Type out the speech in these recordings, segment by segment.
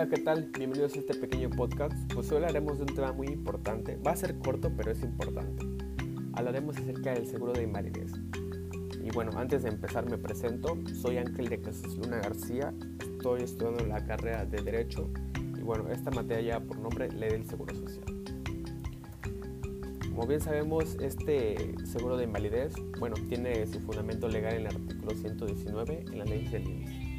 Hola, ¿qué tal? Bienvenidos a este pequeño podcast. Pues hoy hablaremos de un tema muy importante. Va a ser corto, pero es importante. Hablaremos acerca del seguro de invalidez. Y bueno, antes de empezar me presento. Soy Ángel de Jesús Luna García. Estoy estudiando la carrera de Derecho. Y bueno, esta materia por nombre Ley del Seguro Social. Como bien sabemos, este seguro de invalidez, bueno, tiene su fundamento legal en el artículo 119 en la ley del IMSS.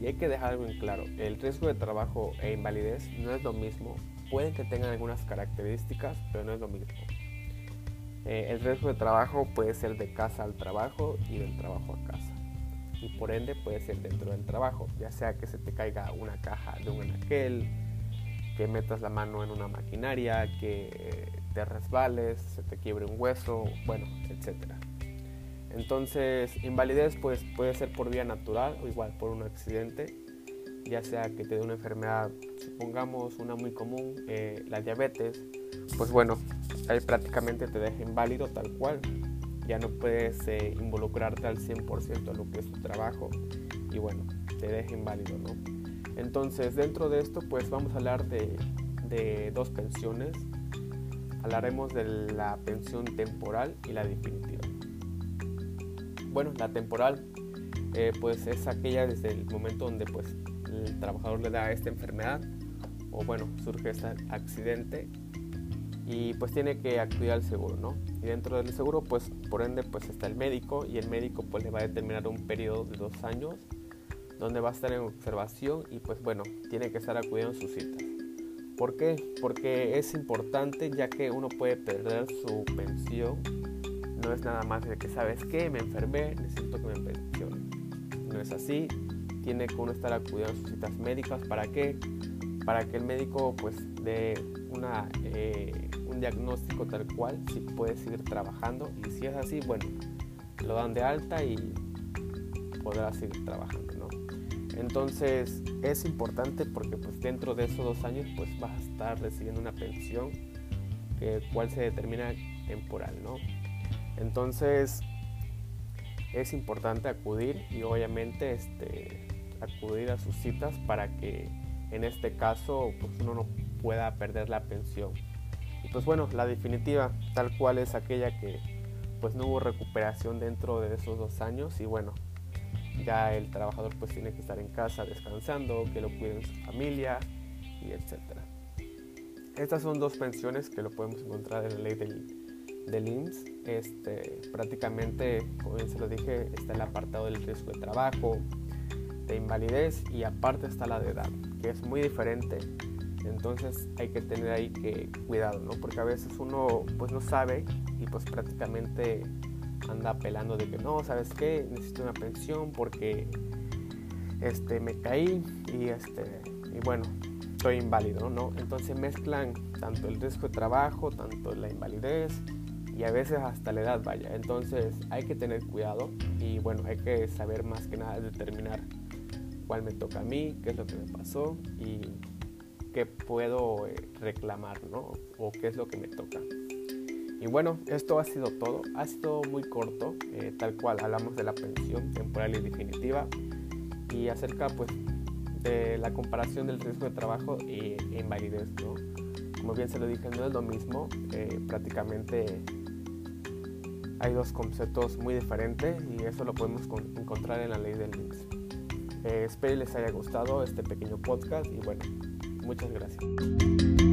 Y hay que dejar algo en claro, el riesgo de trabajo e invalidez no es lo mismo, pueden que tengan algunas características, pero no es lo mismo. Eh, el riesgo de trabajo puede ser de casa al trabajo y del trabajo a casa. Y por ende puede ser dentro del trabajo, ya sea que se te caiga una caja de un anaquel, que metas la mano en una maquinaria, que te resbales, se te quiebre un hueso, bueno, etc. Entonces, invalidez pues, puede ser por vía natural o igual por un accidente, ya sea que te dé una enfermedad, supongamos una muy común, eh, la diabetes, pues bueno, ahí prácticamente te deja inválido tal cual, ya no puedes eh, involucrarte al 100% en lo que es tu trabajo y bueno, te deja inválido, ¿no? Entonces, dentro de esto, pues vamos a hablar de dos pensiones. Hablaremos de la pensión temporal y la definitiva. Bueno, la temporal, eh, pues es aquella desde el momento donde pues el trabajador le da esta enfermedad o bueno, surge este accidente y pues tiene que acudir al seguro, ¿no? Y dentro del seguro, pues por ende, pues está el médico y el médico pues le va a determinar un periodo de dos años donde va a estar en observación y pues bueno, tiene que estar acudiendo en sus citas. ¿Por qué? Porque es importante ya que uno puede perder su pensión. No es nada más de que sabes que me enfermé, necesito que me pensione. No es así. Tiene que uno estar acudiendo a sus citas médicas. ¿Para qué? Para que el médico pues dé una, eh, un diagnóstico tal cual si puede seguir trabajando. Y si es así, bueno, lo dan de alta y podrá seguir trabajando. Entonces es importante porque pues dentro de esos dos años pues vas a estar recibiendo una pensión que cual se determina temporal, ¿no? Entonces es importante acudir y obviamente este, acudir a sus citas para que en este caso pues uno no pueda perder la pensión. Y pues bueno, la definitiva tal cual es aquella que pues no hubo recuperación dentro de esos dos años y bueno, ya el trabajador pues tiene que estar en casa descansando, que lo cuiden su familia y etcétera. Estas son dos pensiones que lo podemos encontrar en la ley del, del IMSS. Este, prácticamente, como se lo dije, está el apartado del riesgo de trabajo, de invalidez y aparte está la de edad, que es muy diferente. Entonces hay que tener ahí que cuidado, ¿no? Porque a veces uno pues no sabe y pues prácticamente anda apelando de que no, ¿sabes qué? Necesito una pensión porque este, me caí y, este, bueno, soy inválido, ¿no? Entonces mezclan tanto el riesgo de trabajo, tanto la invalidez y a veces hasta la edad, vaya. Entonces hay que tener cuidado y bueno, hay que saber más que nada determinar cuál me toca a mí, qué es lo que me pasó y qué puedo eh, reclamar, ¿no? O qué es lo que me toca. Y bueno, esto ha sido todo. Ha sido muy corto, eh, tal cual hablamos de la pensión temporal y definitiva y acerca pues de la comparación del riesgo de trabajo e, invalidez. ¿no? Como bien se lo dije, no es lo mismo. Eh, prácticamente hay dos conceptos muy diferentes y eso lo podemos encontrar en la ley del INSS. Eh, espero les haya gustado este pequeño podcast y bueno, muchas gracias.